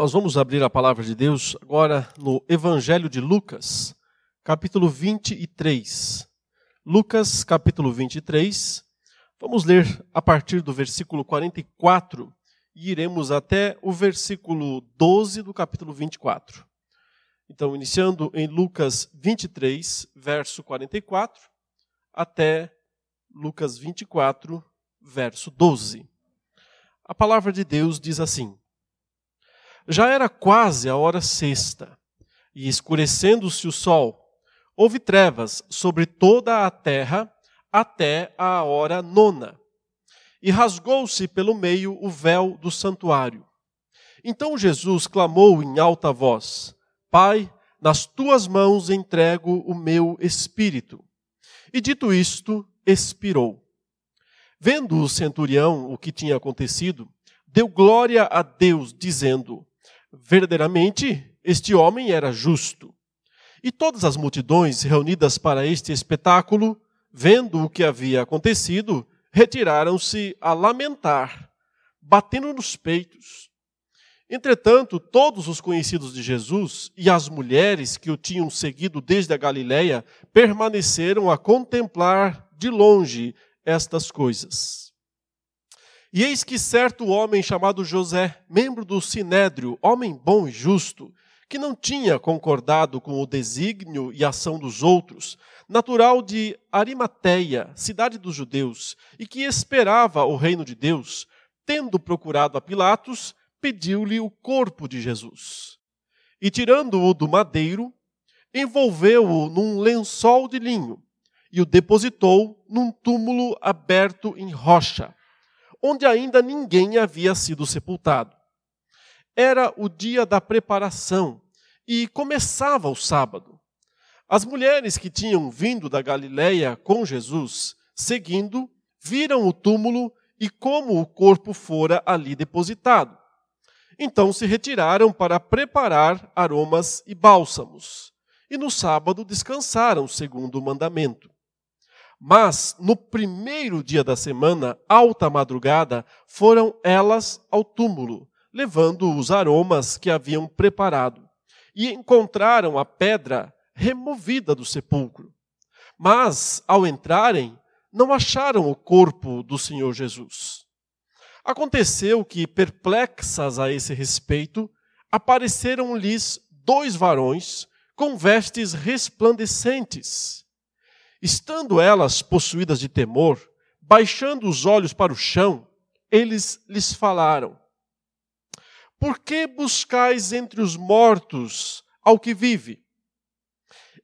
Nós vamos abrir a palavra de Deus agora no Evangelho de Lucas, capítulo 23. Lucas, capítulo 23. Vamos ler a partir do versículo 44 e iremos até o versículo 12 do capítulo 24. Então, iniciando em Lucas 23, verso 44, até Lucas 24, verso 12. A palavra de Deus diz assim: já era quase a hora sexta, e escurecendo-se o sol, houve trevas sobre toda a terra até a hora nona. E rasgou-se pelo meio o véu do santuário. Então Jesus clamou em alta voz: Pai, nas tuas mãos entrego o meu espírito. E dito isto, expirou. Vendo o centurião o que tinha acontecido, deu glória a Deus, dizendo: Verdadeiramente, este homem era justo. E todas as multidões reunidas para este espetáculo, vendo o que havia acontecido, retiraram-se a lamentar, batendo nos peitos. Entretanto, todos os conhecidos de Jesus e as mulheres que o tinham seguido desde a Galiléia permaneceram a contemplar de longe estas coisas. E eis que certo homem chamado José, membro do sinédrio, homem bom e justo, que não tinha concordado com o desígnio e ação dos outros, natural de Arimateia, cidade dos judeus, e que esperava o reino de Deus, tendo procurado a Pilatos, pediu-lhe o corpo de Jesus. E tirando-o do madeiro, envolveu-o num lençol de linho e o depositou num túmulo aberto em rocha onde ainda ninguém havia sido sepultado. Era o dia da preparação e começava o sábado. As mulheres que tinham vindo da Galiléia com Jesus, seguindo, viram o túmulo e como o corpo fora ali depositado. Então se retiraram para preparar aromas e bálsamos. E no sábado descansaram, segundo o mandamento. Mas no primeiro dia da semana, alta madrugada, foram elas ao túmulo, levando os aromas que haviam preparado, e encontraram a pedra removida do sepulcro. Mas, ao entrarem, não acharam o corpo do Senhor Jesus. Aconteceu que, perplexas a esse respeito, apareceram-lhes dois varões com vestes resplandecentes Estando elas possuídas de temor, baixando os olhos para o chão, eles lhes falaram: Por que buscais entre os mortos ao que vive?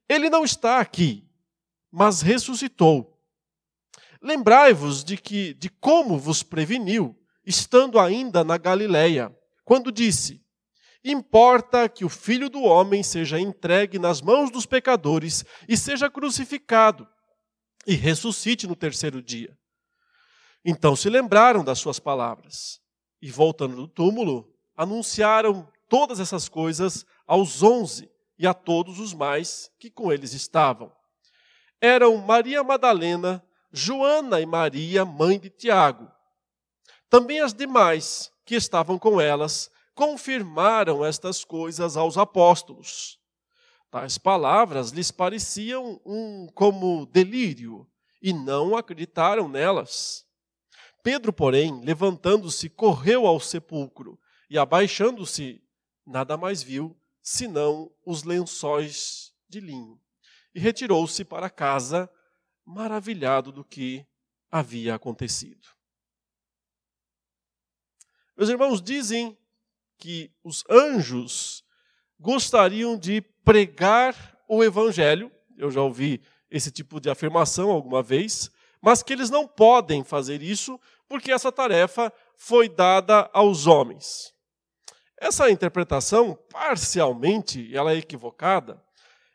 Ele não está aqui, mas ressuscitou. Lembrai-vos de que de como vos preveniu, estando ainda na Galileia, quando disse: Importa que o filho do homem seja entregue nas mãos dos pecadores e seja crucificado e ressuscite no terceiro dia. Então se lembraram das suas palavras e, voltando do túmulo, anunciaram todas essas coisas aos onze e a todos os mais que com eles estavam. Eram Maria Madalena, Joana e Maria, mãe de Tiago. Também as demais que estavam com elas confirmaram estas coisas aos apóstolos. Tais palavras lhes pareciam um como delírio e não acreditaram nelas. Pedro, porém, levantando-se, correu ao sepulcro e, abaixando-se, nada mais viu senão os lençóis de linho. E retirou-se para casa, maravilhado do que havia acontecido. Meus irmãos, dizem que os anjos gostariam de pregar o evangelho. Eu já ouvi esse tipo de afirmação alguma vez, mas que eles não podem fazer isso porque essa tarefa foi dada aos homens. Essa interpretação, parcialmente, ela é equivocada,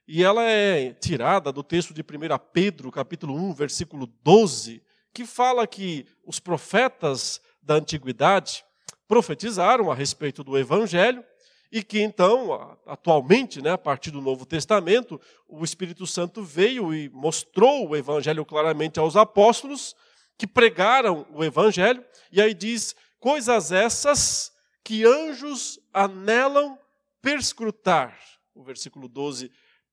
e ela é tirada do texto de 1 Pedro, capítulo 1, versículo 12, que fala que os profetas da antiguidade profetizaram a respeito do evangelho e que então, atualmente, né, a partir do Novo Testamento, o Espírito Santo veio e mostrou o evangelho claramente aos apóstolos que pregaram o evangelho, e aí diz: coisas essas que anjos anelam perscrutar. O versículo 12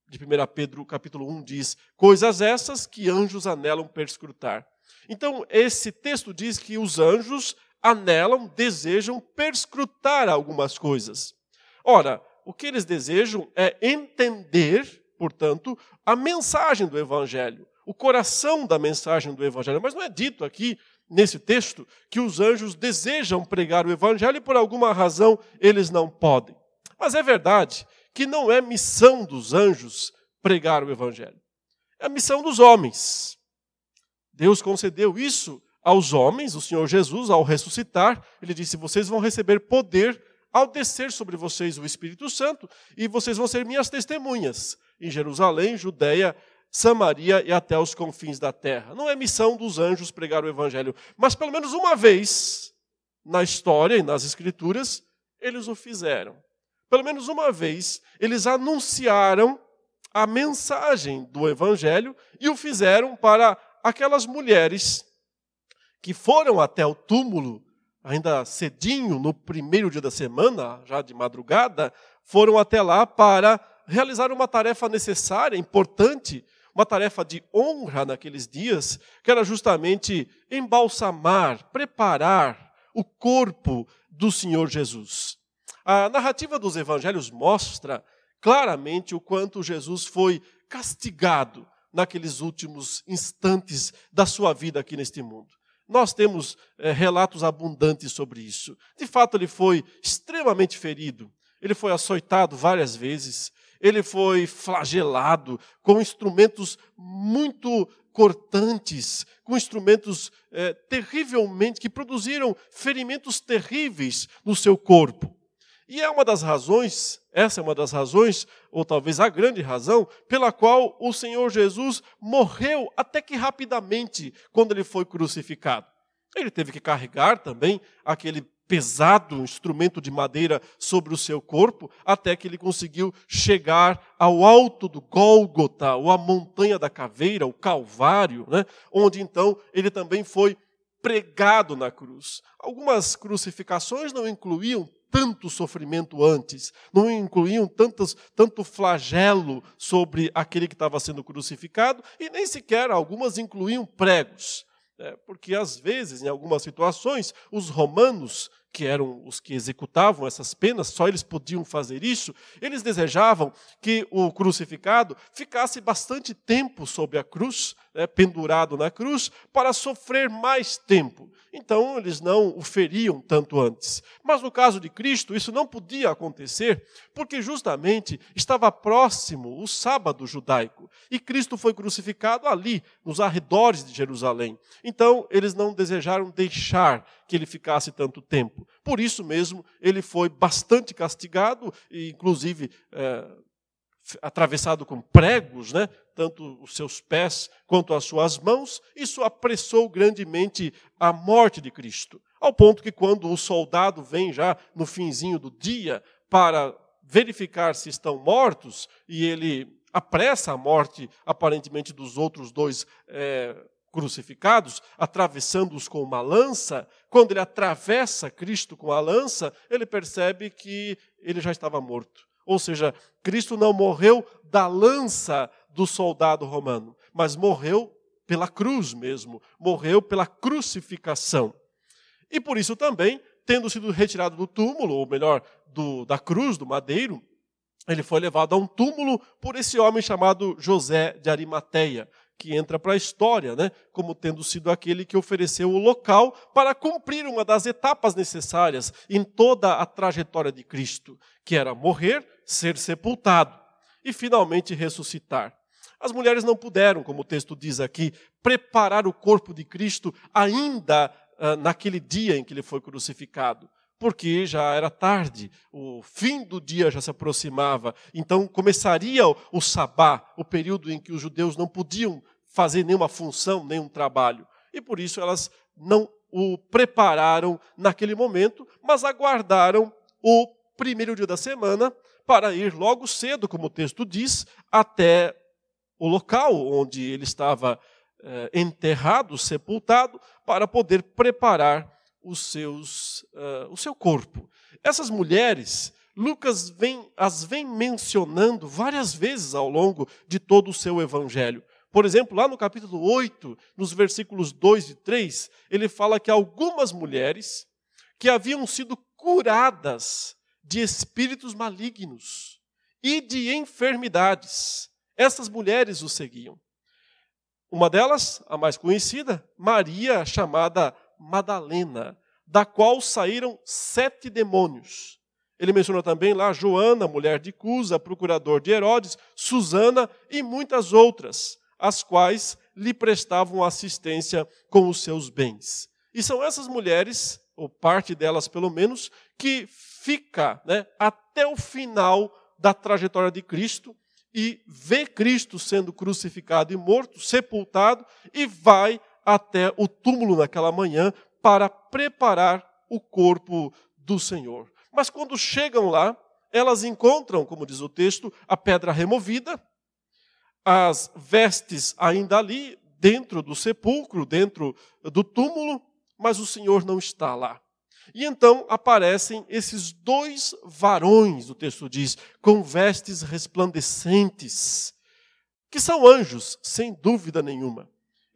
de 1 Pedro, capítulo 1, diz: Coisas essas que anjos anelam perscrutar. Então, esse texto diz que os anjos anelam, desejam perscrutar algumas coisas. Ora, o que eles desejam é entender, portanto, a mensagem do Evangelho, o coração da mensagem do Evangelho. Mas não é dito aqui, nesse texto, que os anjos desejam pregar o Evangelho e por alguma razão eles não podem. Mas é verdade que não é missão dos anjos pregar o Evangelho. É a missão dos homens. Deus concedeu isso aos homens, o Senhor Jesus, ao ressuscitar, ele disse: Vocês vão receber poder ao descer sobre vocês o Espírito Santo, e vocês vão ser minhas testemunhas em Jerusalém, Judeia, Samaria e até os confins da terra. Não é missão dos anjos pregar o Evangelho, mas pelo menos uma vez na história e nas Escrituras, eles o fizeram. Pelo menos uma vez, eles anunciaram a mensagem do Evangelho e o fizeram para aquelas mulheres que foram até o túmulo, ainda cedinho, no primeiro dia da semana, já de madrugada, foram até lá para realizar uma tarefa necessária, importante, uma tarefa de honra naqueles dias, que era justamente embalsamar, preparar o corpo do Senhor Jesus. A narrativa dos evangelhos mostra claramente o quanto Jesus foi castigado naqueles últimos instantes da sua vida aqui neste mundo. Nós temos é, relatos abundantes sobre isso. De fato, ele foi extremamente ferido, ele foi açoitado várias vezes, ele foi flagelado com instrumentos muito cortantes, com instrumentos é, terrivelmente que produziram ferimentos terríveis no seu corpo. E é uma das razões, essa é uma das razões, ou talvez a grande razão, pela qual o Senhor Jesus morreu até que rapidamente quando ele foi crucificado. Ele teve que carregar também aquele pesado instrumento de madeira sobre o seu corpo, até que ele conseguiu chegar ao alto do Gólgota, ou a montanha da caveira, o Calvário, né? onde então ele também foi pregado na cruz. Algumas crucificações não incluíam tanto sofrimento antes, não incluíam tantos, tanto flagelo sobre aquele que estava sendo crucificado, e nem sequer algumas incluíam pregos. É, porque às vezes, em algumas situações, os romanos que eram os que executavam essas penas, só eles podiam fazer isso, eles desejavam que o crucificado ficasse bastante tempo sob a cruz, né, pendurado na cruz, para sofrer mais tempo. Então, eles não o feriam tanto antes. Mas no caso de Cristo, isso não podia acontecer, porque justamente estava próximo o sábado judaico, e Cristo foi crucificado ali, nos arredores de Jerusalém. Então, eles não desejaram deixar que ele ficasse tanto tempo. Por isso mesmo, ele foi bastante castigado, e inclusive é, atravessado com pregos, né? tanto os seus pés quanto as suas mãos. Isso apressou grandemente a morte de Cristo. Ao ponto que, quando o soldado vem já no finzinho do dia para verificar se estão mortos, e ele apressa a morte, aparentemente, dos outros dois. É, crucificados, atravessando-os com uma lança, quando ele atravessa Cristo com a lança, ele percebe que ele já estava morto. Ou seja, Cristo não morreu da lança do soldado romano, mas morreu pela cruz mesmo, morreu pela crucificação. E por isso também, tendo sido retirado do túmulo, ou melhor, do, da cruz, do madeiro, ele foi levado a um túmulo por esse homem chamado José de Arimateia, que entra para a história, né, como tendo sido aquele que ofereceu o local para cumprir uma das etapas necessárias em toda a trajetória de Cristo, que era morrer, ser sepultado e finalmente ressuscitar. As mulheres não puderam, como o texto diz aqui, preparar o corpo de Cristo ainda uh, naquele dia em que ele foi crucificado porque já era tarde, o fim do dia já se aproximava. Então começaria o sabá, o período em que os judeus não podiam fazer nenhuma função, nenhum trabalho. E por isso elas não o prepararam naquele momento, mas aguardaram o primeiro dia da semana para ir logo cedo, como o texto diz, até o local onde ele estava eh, enterrado, sepultado, para poder preparar os seus, uh, o seu corpo. Essas mulheres, Lucas vem, as vem mencionando várias vezes ao longo de todo o seu evangelho. Por exemplo, lá no capítulo 8, nos versículos 2 e 3, ele fala que algumas mulheres que haviam sido curadas de espíritos malignos e de enfermidades, essas mulheres o seguiam. Uma delas, a mais conhecida, Maria, chamada Madalena, da qual saíram sete demônios. Ele menciona também lá Joana, mulher de Cusa, procurador de Herodes, Susana e muitas outras, as quais lhe prestavam assistência com os seus bens. E são essas mulheres, ou parte delas pelo menos, que fica né, até o final da trajetória de Cristo e vê Cristo sendo crucificado e morto, sepultado, e vai até o túmulo naquela manhã para preparar o corpo do Senhor. Mas quando chegam lá, elas encontram, como diz o texto, a pedra removida, as vestes ainda ali, dentro do sepulcro, dentro do túmulo, mas o Senhor não está lá. E então aparecem esses dois varões, o texto diz, com vestes resplandecentes, que são anjos, sem dúvida nenhuma.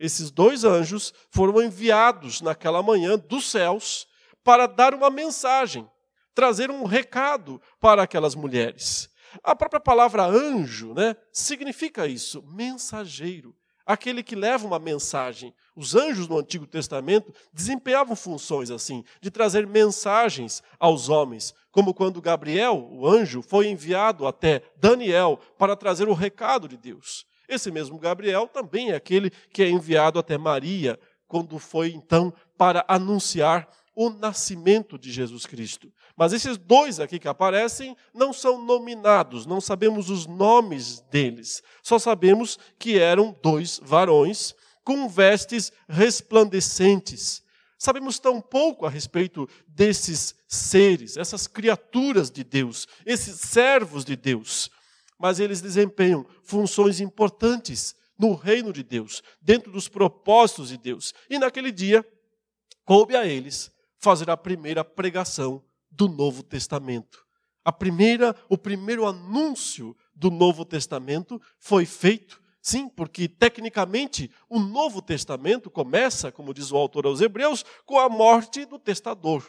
Esses dois anjos foram enviados naquela manhã dos céus para dar uma mensagem, trazer um recado para aquelas mulheres. A própria palavra anjo né, significa isso, mensageiro aquele que leva uma mensagem. Os anjos no Antigo Testamento desempenhavam funções assim, de trazer mensagens aos homens, como quando Gabriel, o anjo, foi enviado até Daniel para trazer o recado de Deus. Esse mesmo Gabriel também é aquele que é enviado até Maria, quando foi então para anunciar o nascimento de Jesus Cristo. Mas esses dois aqui que aparecem não são nominados, não sabemos os nomes deles, só sabemos que eram dois varões com vestes resplandecentes. Sabemos tão pouco a respeito desses seres, essas criaturas de Deus, esses servos de Deus, mas eles desempenham funções importantes no reino de Deus, dentro dos propósitos de Deus. E naquele dia, coube a eles fazer a primeira pregação do Novo Testamento. A primeira, o primeiro anúncio do Novo Testamento foi feito, sim, porque tecnicamente o Novo Testamento começa, como diz o autor aos Hebreus, com a morte do testador.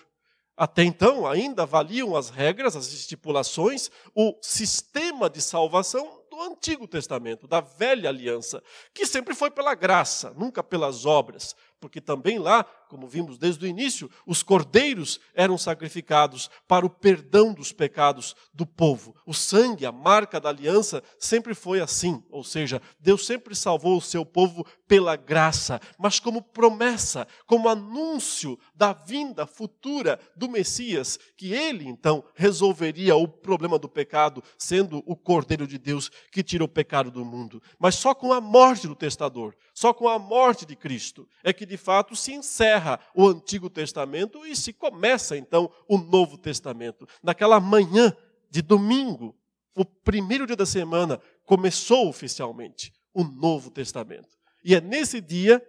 Até então, ainda valiam as regras, as estipulações, o sistema de salvação do Antigo Testamento, da velha aliança, que sempre foi pela graça, nunca pelas obras, porque também lá como vimos desde o início, os cordeiros eram sacrificados para o perdão dos pecados do povo. O sangue, a marca da aliança, sempre foi assim. Ou seja, Deus sempre salvou o seu povo pela graça, mas como promessa, como anúncio da vinda futura do Messias, que ele então resolveria o problema do pecado, sendo o cordeiro de Deus que tira o pecado do mundo. Mas só com a morte do testador, só com a morte de Cristo, é que de fato se encerra o Antigo Testamento e se começa então o Novo Testamento. Naquela manhã de domingo, o primeiro dia da semana, começou oficialmente o Novo Testamento. E é nesse dia,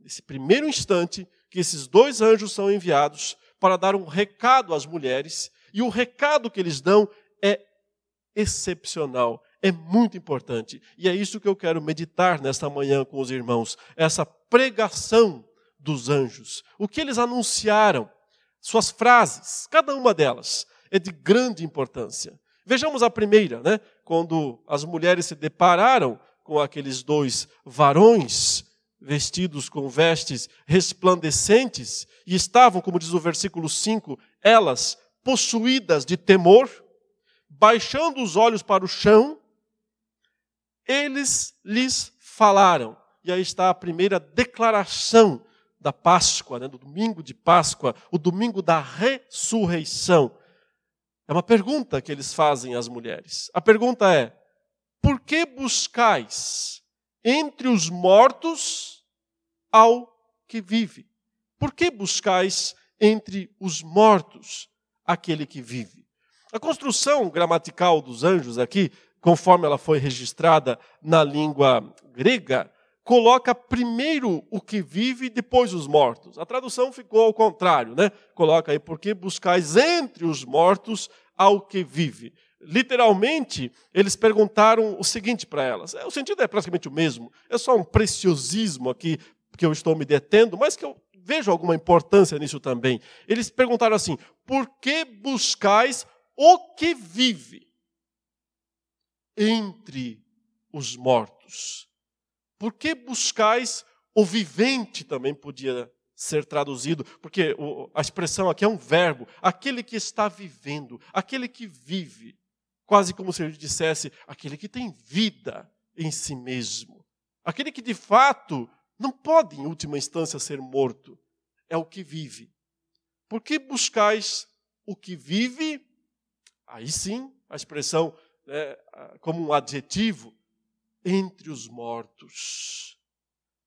nesse primeiro instante, que esses dois anjos são enviados para dar um recado às mulheres, e o recado que eles dão é excepcional, é muito importante. E é isso que eu quero meditar nesta manhã com os irmãos, essa pregação dos anjos. O que eles anunciaram, suas frases, cada uma delas é de grande importância. Vejamos a primeira, né? Quando as mulheres se depararam com aqueles dois varões vestidos com vestes resplandecentes e estavam, como diz o versículo 5, elas possuídas de temor, baixando os olhos para o chão, eles lhes falaram. E aí está a primeira declaração da Páscoa, né, do domingo de Páscoa, o domingo da ressurreição. É uma pergunta que eles fazem às mulheres. A pergunta é: por que buscais entre os mortos ao que vive? Por que buscais entre os mortos aquele que vive? A construção gramatical dos anjos aqui, conforme ela foi registrada na língua grega, coloca primeiro o que vive e depois os mortos. A tradução ficou ao contrário, né? Coloca aí, porque buscais entre os mortos ao que vive. Literalmente, eles perguntaram o seguinte para elas. É, o sentido é praticamente o mesmo. É só um preciosismo aqui que eu estou me detendo, mas que eu vejo alguma importância nisso também. Eles perguntaram assim: por que buscais o que vive entre os mortos? Por que buscais o vivente também podia ser traduzido, porque a expressão aqui é um verbo, aquele que está vivendo, aquele que vive, quase como se ele dissesse, aquele que tem vida em si mesmo, aquele que de fato não pode, em última instância, ser morto, é o que vive. Por que buscais o que vive? Aí sim, a expressão né, como um adjetivo, entre os mortos.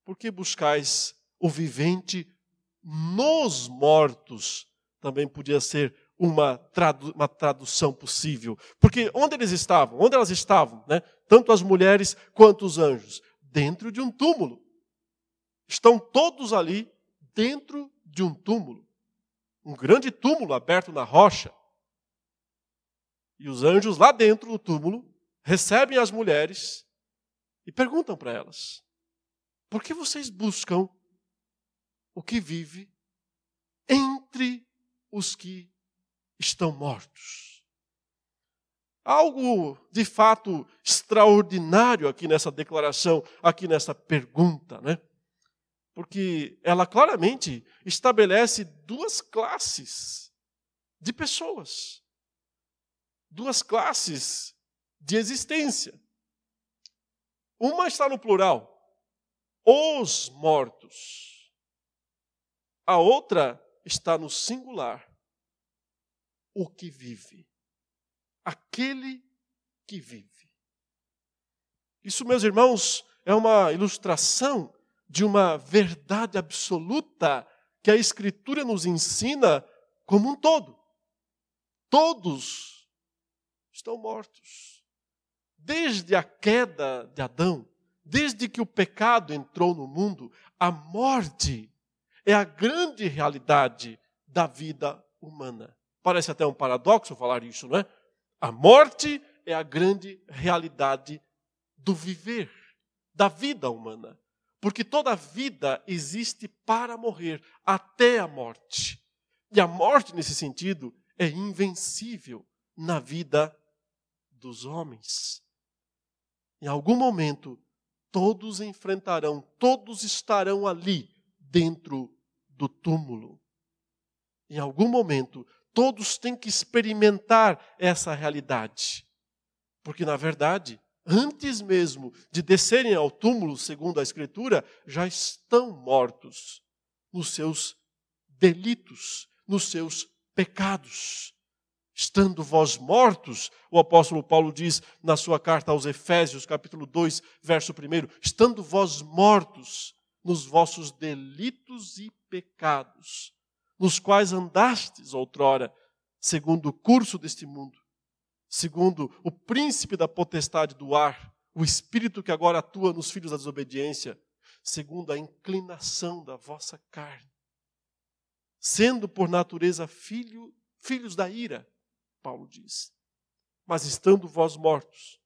Por que buscais o vivente nos mortos? Também podia ser uma, tradu uma tradução possível. Porque onde eles estavam? Onde elas estavam? Né? Tanto as mulheres quanto os anjos? Dentro de um túmulo. Estão todos ali dentro de um túmulo. Um grande túmulo aberto na rocha. E os anjos lá dentro do túmulo recebem as mulheres e perguntam para elas: por que vocês buscam o que vive entre os que estão mortos? Algo de fato extraordinário aqui nessa declaração, aqui nessa pergunta, né? Porque ela claramente estabelece duas classes de pessoas, duas classes de existência. Uma está no plural, os mortos. A outra está no singular, o que vive. Aquele que vive. Isso, meus irmãos, é uma ilustração de uma verdade absoluta que a Escritura nos ensina como um todo. Todos estão mortos desde a queda de Adão, desde que o pecado entrou no mundo, a morte é a grande realidade da vida humana. Parece até um paradoxo falar isso, não é? A morte é a grande realidade do viver, da vida humana. Porque toda vida existe para morrer, até a morte. E a morte, nesse sentido, é invencível na vida dos homens. Em algum momento, todos enfrentarão, todos estarão ali, dentro do túmulo. Em algum momento, todos têm que experimentar essa realidade. Porque, na verdade, antes mesmo de descerem ao túmulo, segundo a Escritura, já estão mortos nos seus delitos, nos seus pecados. Estando vós mortos, o apóstolo Paulo diz na sua carta aos Efésios, capítulo 2, verso 1, estando vós mortos nos vossos delitos e pecados, nos quais andastes outrora, segundo o curso deste mundo, segundo o príncipe da potestade do ar, o espírito que agora atua nos filhos da desobediência, segundo a inclinação da vossa carne, sendo por natureza filho, filhos da ira, Paulo diz. Mas estando vós mortos,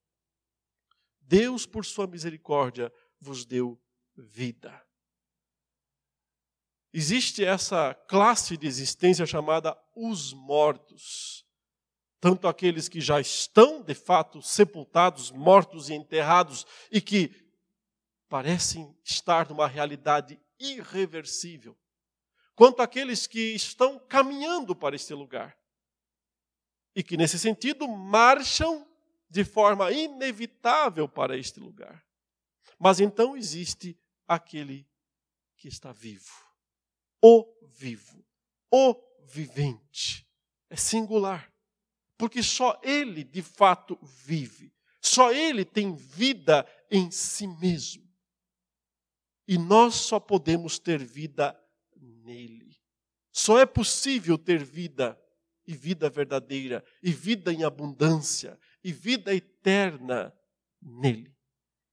Deus, por sua misericórdia, vos deu vida. Existe essa classe de existência chamada os mortos. Tanto aqueles que já estão, de fato, sepultados, mortos e enterrados, e que parecem estar numa realidade irreversível, quanto aqueles que estão caminhando para este lugar e que, nesse sentido, marcham de forma inevitável para este lugar. Mas então existe aquele que está vivo, o vivo, o vivente. É singular, porque só ele de fato vive, só ele tem vida em si mesmo. E nós só podemos ter vida nele. Só é possível ter vida e vida verdadeira, e vida em abundância, e vida eterna nele.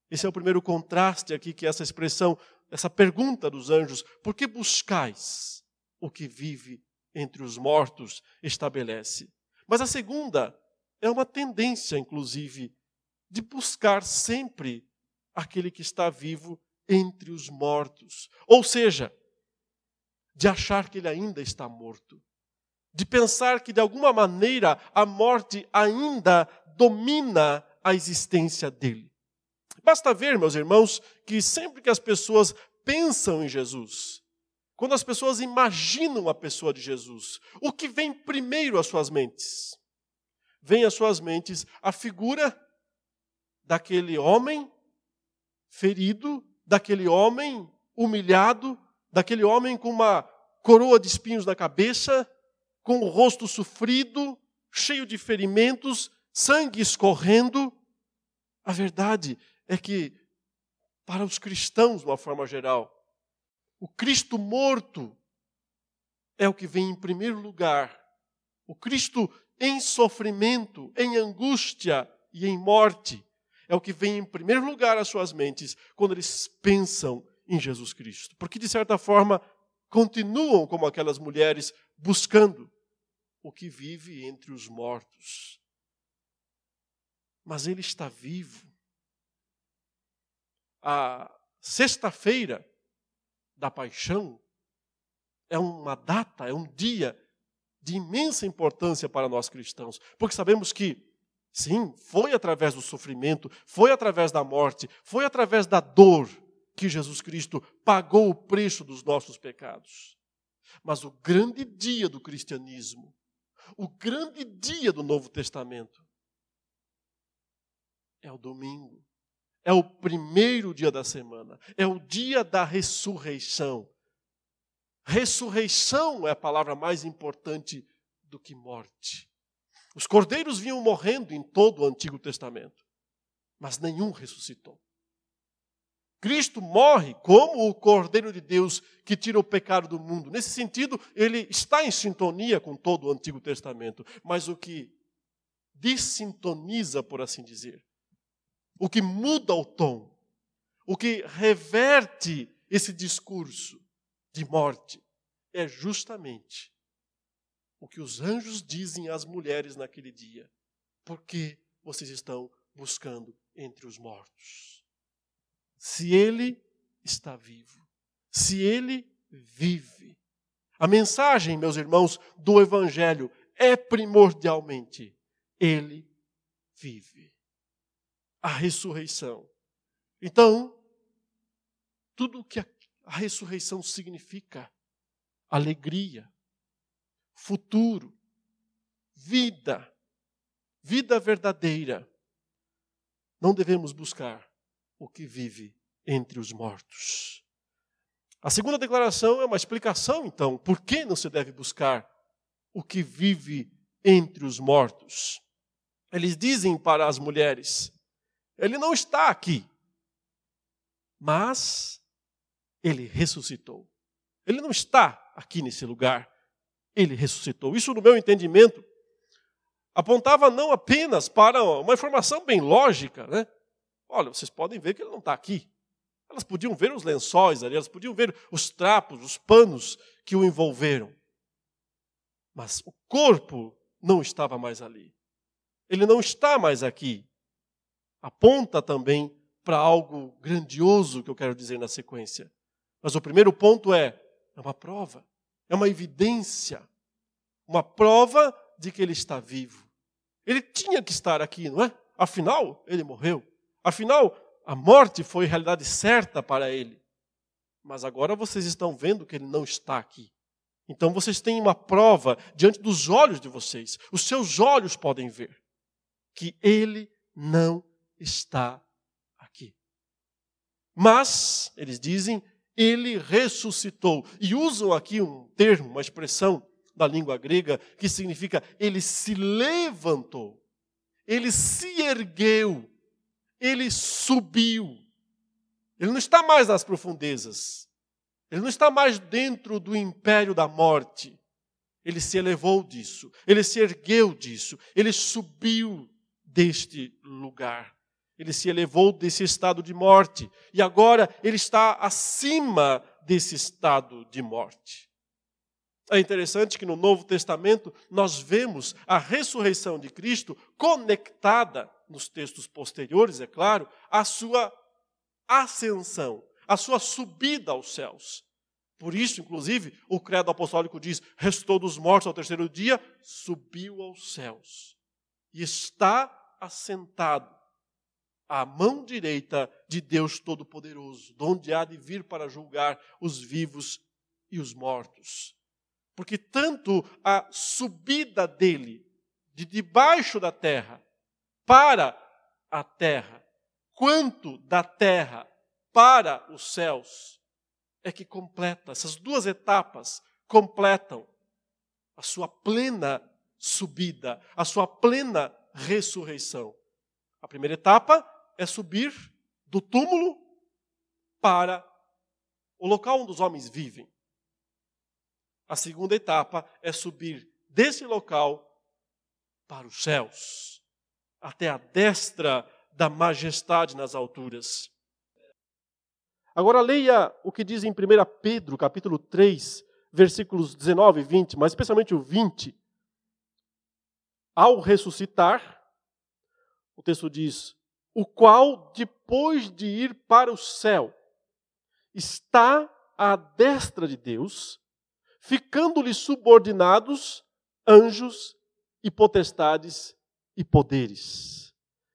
Esse é o primeiro contraste aqui que essa expressão, essa pergunta dos anjos, por que buscais o que vive entre os mortos, estabelece. Mas a segunda é uma tendência, inclusive, de buscar sempre aquele que está vivo entre os mortos. Ou seja, de achar que ele ainda está morto. De pensar que, de alguma maneira, a morte ainda domina a existência dele. Basta ver, meus irmãos, que sempre que as pessoas pensam em Jesus, quando as pessoas imaginam a pessoa de Jesus, o que vem primeiro às suas mentes? Vem às suas mentes a figura daquele homem ferido, daquele homem humilhado, daquele homem com uma coroa de espinhos na cabeça, com o rosto sofrido, cheio de ferimentos, sangue escorrendo. A verdade é que, para os cristãos, de uma forma geral, o Cristo morto é o que vem em primeiro lugar. O Cristo em sofrimento, em angústia e em morte é o que vem em primeiro lugar às suas mentes quando eles pensam em Jesus Cristo. Porque, de certa forma, continuam como aquelas mulheres buscando o que vive entre os mortos. Mas ele está vivo. A sexta-feira da paixão é uma data, é um dia de imensa importância para nós cristãos, porque sabemos que, sim, foi através do sofrimento, foi através da morte, foi através da dor que Jesus Cristo pagou o preço dos nossos pecados. Mas o grande dia do cristianismo, o grande dia do Novo Testamento, é o domingo. É o primeiro dia da semana, é o dia da ressurreição. Ressurreição é a palavra mais importante do que morte. Os cordeiros vinham morrendo em todo o Antigo Testamento, mas nenhum ressuscitou. Cristo morre como o Cordeiro de Deus que tira o pecado do mundo. Nesse sentido, ele está em sintonia com todo o Antigo Testamento, mas o que dessintoniza, por assim dizer, o que muda o tom, o que reverte esse discurso de morte, é justamente o que os anjos dizem às mulheres naquele dia. Por que vocês estão buscando entre os mortos? Se ele está vivo, se ele vive. A mensagem, meus irmãos, do Evangelho é primordialmente: ele vive a ressurreição. Então, tudo o que a, ressurreição significa, alegria, futuro, vida, vida verdadeira, não devemos buscar o que vive entre os mortos. A segunda declaração é uma explicação, então, por que não se deve buscar o que vive entre os mortos. Eles dizem para as mulheres: ele não está aqui. Mas ele ressuscitou. Ele não está aqui nesse lugar. Ele ressuscitou. Isso, no meu entendimento, apontava não apenas para uma informação bem lógica, né? Olha, vocês podem ver que ele não está aqui. Elas podiam ver os lençóis ali, elas podiam ver os trapos, os panos que o envolveram. Mas o corpo não estava mais ali. Ele não está mais aqui aponta também para algo grandioso que eu quero dizer na sequência. Mas o primeiro ponto é: é uma prova, é uma evidência, uma prova de que ele está vivo. Ele tinha que estar aqui, não é? Afinal, ele morreu. Afinal, a morte foi realidade certa para ele. Mas agora vocês estão vendo que ele não está aqui. Então vocês têm uma prova diante dos olhos de vocês. Os seus olhos podem ver que ele não está aqui. Mas, eles dizem, ele ressuscitou. E usam aqui um termo, uma expressão da língua grega que significa ele se levantou, ele se ergueu, ele subiu. Ele não está mais nas profundezas, ele não está mais dentro do império da morte. Ele se elevou disso, ele se ergueu disso, ele subiu deste lugar. Ele se elevou desse estado de morte e agora ele está acima desse estado de morte. É interessante que no Novo Testamento nós vemos a ressurreição de Cristo conectada, nos textos posteriores, é claro, à sua ascensão, à sua subida aos céus. Por isso, inclusive, o credo apostólico diz: restou dos mortos ao terceiro dia, subiu aos céus e está assentado à mão direita de Deus Todo-Poderoso, de onde há de vir para julgar os vivos e os mortos. Porque tanto a subida dele de debaixo da terra para a terra, quanto da terra para os céus, é que completa, essas duas etapas completam a sua plena subida, a sua plena ressurreição. A primeira etapa é subir do túmulo para o local onde os homens vivem. A segunda etapa é subir desse local para os céus, até a destra da majestade nas alturas. Agora leia o que diz em 1 Pedro, capítulo 3, versículos 19 e 20, mas especialmente o 20. Ao ressuscitar, o texto diz: o qual, depois de ir para o céu, está à destra de Deus, ficando-lhe subordinados anjos e potestades e poderes.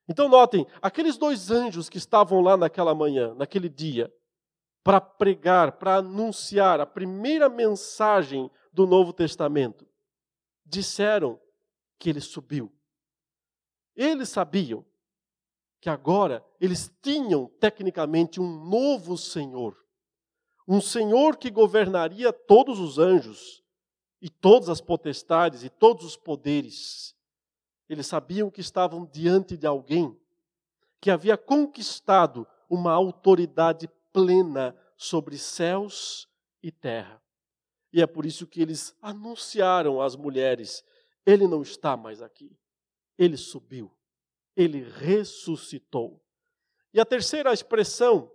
Então, notem, aqueles dois anjos que estavam lá naquela manhã, naquele dia, para pregar, para anunciar a primeira mensagem do Novo Testamento, disseram que ele subiu. Eles sabiam que agora eles tinham tecnicamente um novo Senhor. Um Senhor que governaria todos os anjos e todas as potestades e todos os poderes. Eles sabiam que estavam diante de alguém que havia conquistado uma autoridade plena sobre céus e terra. E é por isso que eles anunciaram às mulheres: ele não está mais aqui, ele subiu ele ressuscitou. E a terceira expressão,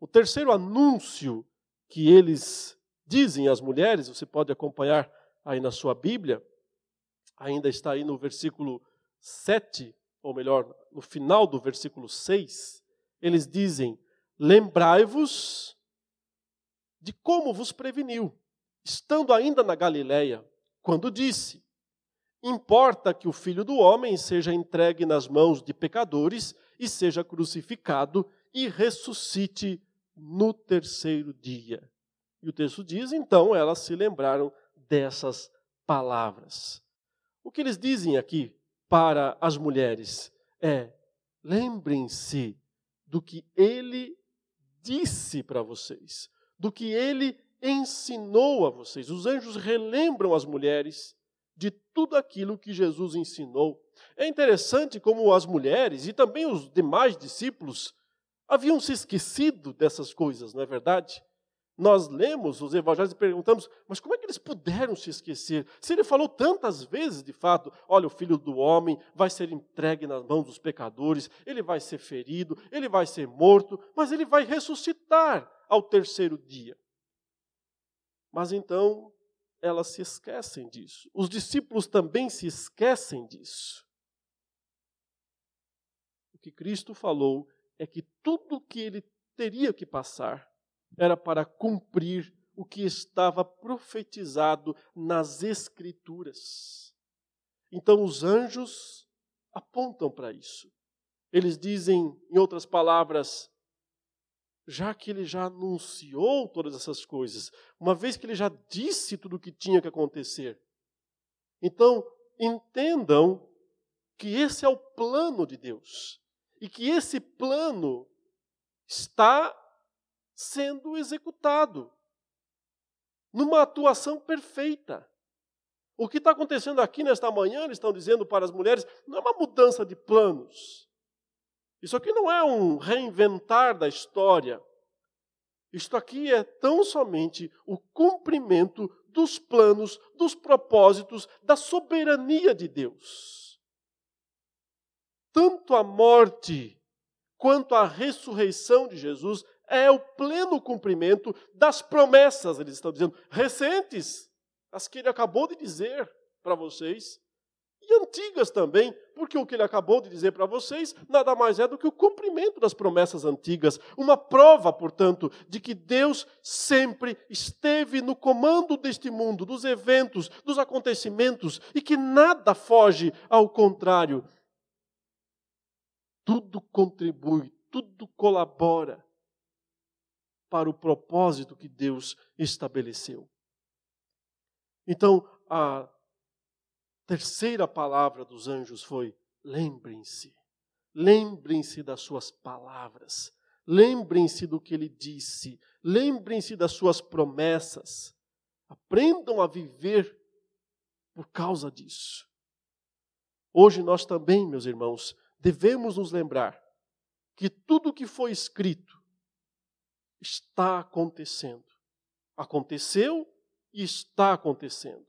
o terceiro anúncio que eles dizem às mulheres, você pode acompanhar aí na sua Bíblia, ainda está aí no versículo 7, ou melhor, no final do versículo 6, eles dizem: Lembrai-vos de como vos preveniu, estando ainda na Galiléia, quando disse: Importa que o filho do homem seja entregue nas mãos de pecadores e seja crucificado e ressuscite no terceiro dia. E o texto diz: então elas se lembraram dessas palavras. O que eles dizem aqui para as mulheres é: lembrem-se do que ele disse para vocês, do que ele ensinou a vocês. Os anjos relembram as mulheres de tudo aquilo que Jesus ensinou. É interessante como as mulheres e também os demais discípulos haviam se esquecido dessas coisas, não é verdade? Nós lemos os evangelhos e perguntamos, mas como é que eles puderam se esquecer? Se ele falou tantas vezes, de fato, olha, o filho do homem vai ser entregue nas mãos dos pecadores, ele vai ser ferido, ele vai ser morto, mas ele vai ressuscitar ao terceiro dia. Mas então elas se esquecem disso. Os discípulos também se esquecem disso. O que Cristo falou é que tudo o que ele teria que passar era para cumprir o que estava profetizado nas Escrituras. Então os anjos apontam para isso. Eles dizem, em outras palavras, já que ele já anunciou todas essas coisas, uma vez que ele já disse tudo o que tinha que acontecer. Então, entendam que esse é o plano de Deus e que esse plano está sendo executado numa atuação perfeita. O que está acontecendo aqui nesta manhã, eles estão dizendo para as mulheres, não é uma mudança de planos. Isso aqui não é um reinventar da história. Isto aqui é tão somente o cumprimento dos planos, dos propósitos, da soberania de Deus. Tanto a morte quanto à ressurreição de Jesus é o pleno cumprimento das promessas, eles estão dizendo, recentes, as que ele acabou de dizer para vocês, e antigas também, porque o que ele acabou de dizer para vocês nada mais é do que o cumprimento das promessas antigas, uma prova, portanto, de que Deus sempre esteve no comando deste mundo, dos eventos, dos acontecimentos e que nada foge ao contrário. Tudo contribui, tudo colabora para o propósito que Deus estabeleceu. Então, a terceira palavra dos anjos foi: lembrem-se. Lembrem-se das suas palavras. Lembrem-se do que ele disse. Lembrem-se das suas promessas. Aprendam a viver por causa disso. Hoje nós também, meus irmãos, devemos nos lembrar que tudo o que foi escrito está acontecendo. Aconteceu e está acontecendo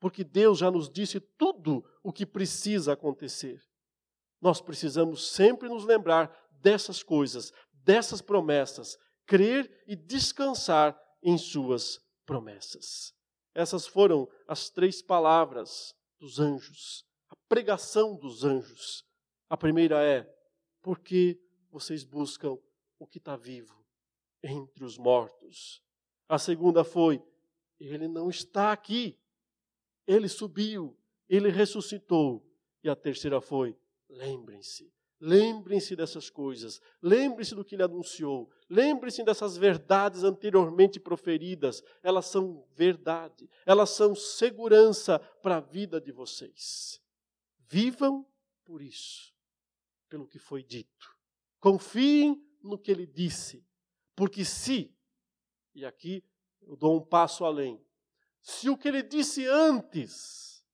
porque Deus já nos disse tudo o que precisa acontecer. Nós precisamos sempre nos lembrar dessas coisas, dessas promessas, crer e descansar em Suas promessas. Essas foram as três palavras dos anjos, a pregação dos anjos. A primeira é: porque vocês buscam o que está vivo entre os mortos? A segunda foi: ele não está aqui, ele subiu, ele ressuscitou. E a terceira foi: lembrem-se, lembrem-se dessas coisas, lembrem-se do que ele anunciou, lembrem-se dessas verdades anteriormente proferidas. Elas são verdade, elas são segurança para a vida de vocês. Vivam por isso, pelo que foi dito. Confiem no que ele disse, porque se, e aqui eu dou um passo além, se o que ele disse antes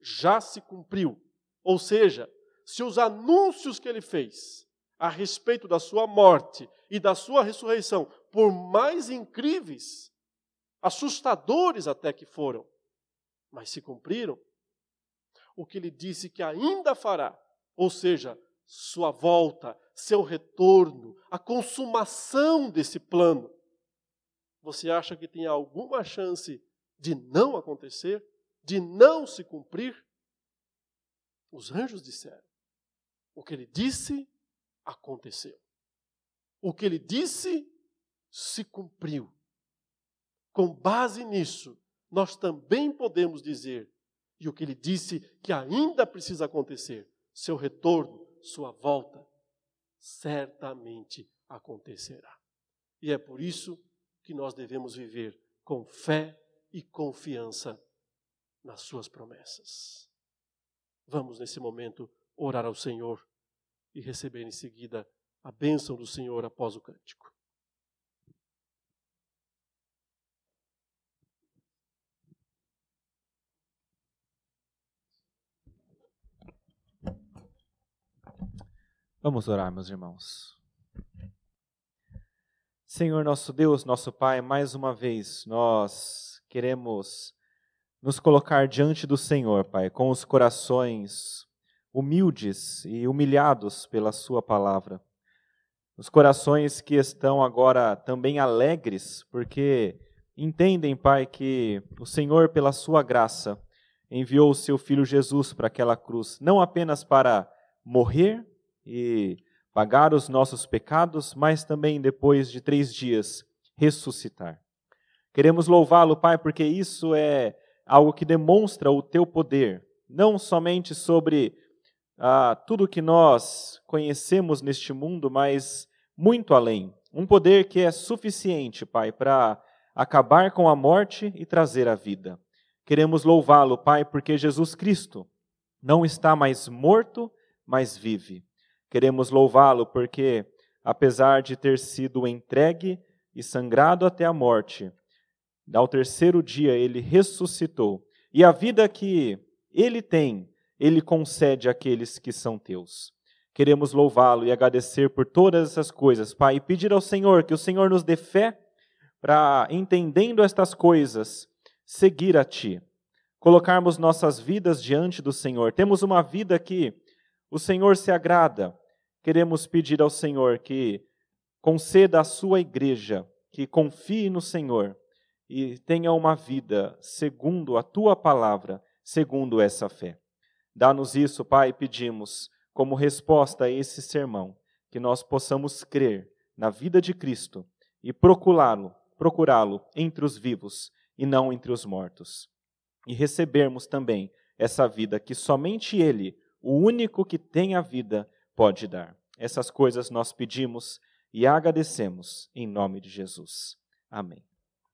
já se cumpriu, ou seja, se os anúncios que ele fez a respeito da sua morte e da sua ressurreição, por mais incríveis, assustadores até que foram, mas se cumpriram, o que ele disse que ainda fará, ou seja, sua volta, seu retorno, a consumação desse plano, você acha que tem alguma chance de não acontecer, de não se cumprir, os anjos disseram: o que ele disse, aconteceu. O que ele disse, se cumpriu. Com base nisso, nós também podemos dizer, e o que ele disse que ainda precisa acontecer, seu retorno, sua volta, certamente acontecerá. E é por isso que nós devemos viver com fé e confiança nas suas promessas. Vamos, nesse momento, orar ao Senhor e receber em seguida a bênção do Senhor após o cântico. Vamos orar, meus irmãos. Senhor nosso Deus, nosso Pai, mais uma vez nós queremos nos colocar diante do Senhor, Pai, com os corações humildes e humilhados pela Sua palavra. Os corações que estão agora também alegres, porque entendem, Pai, que o Senhor, pela Sua graça, enviou o Seu Filho Jesus para aquela cruz, não apenas para morrer e pagar os nossos pecados, mas também depois de três dias ressuscitar. Queremos louvá-lo, Pai, porque isso é algo que demonstra o teu poder, não somente sobre ah, tudo que nós conhecemos neste mundo, mas muito além. Um poder que é suficiente, Pai, para acabar com a morte e trazer a vida. Queremos louvá-lo, Pai, porque Jesus Cristo não está mais morto, mas vive. Queremos louvá-lo porque, apesar de ter sido entregue e sangrado até a morte, ao terceiro dia ele ressuscitou. E a vida que ele tem, ele concede àqueles que são teus. Queremos louvá-lo e agradecer por todas essas coisas, Pai, e pedir ao Senhor que o Senhor nos dê fé para, entendendo estas coisas, seguir a Ti. Colocarmos nossas vidas diante do Senhor. Temos uma vida que o Senhor se agrada queremos pedir ao Senhor que conceda à sua igreja que confie no Senhor e tenha uma vida segundo a tua palavra, segundo essa fé. Dá-nos isso, Pai, pedimos, como resposta a esse sermão, que nós possamos crer na vida de Cristo e procurá-lo, procurá-lo entre os vivos e não entre os mortos. E recebermos também essa vida que somente ele, o único que tem a vida, pode dar. Essas coisas nós pedimos e agradecemos em nome de Jesus. Amém.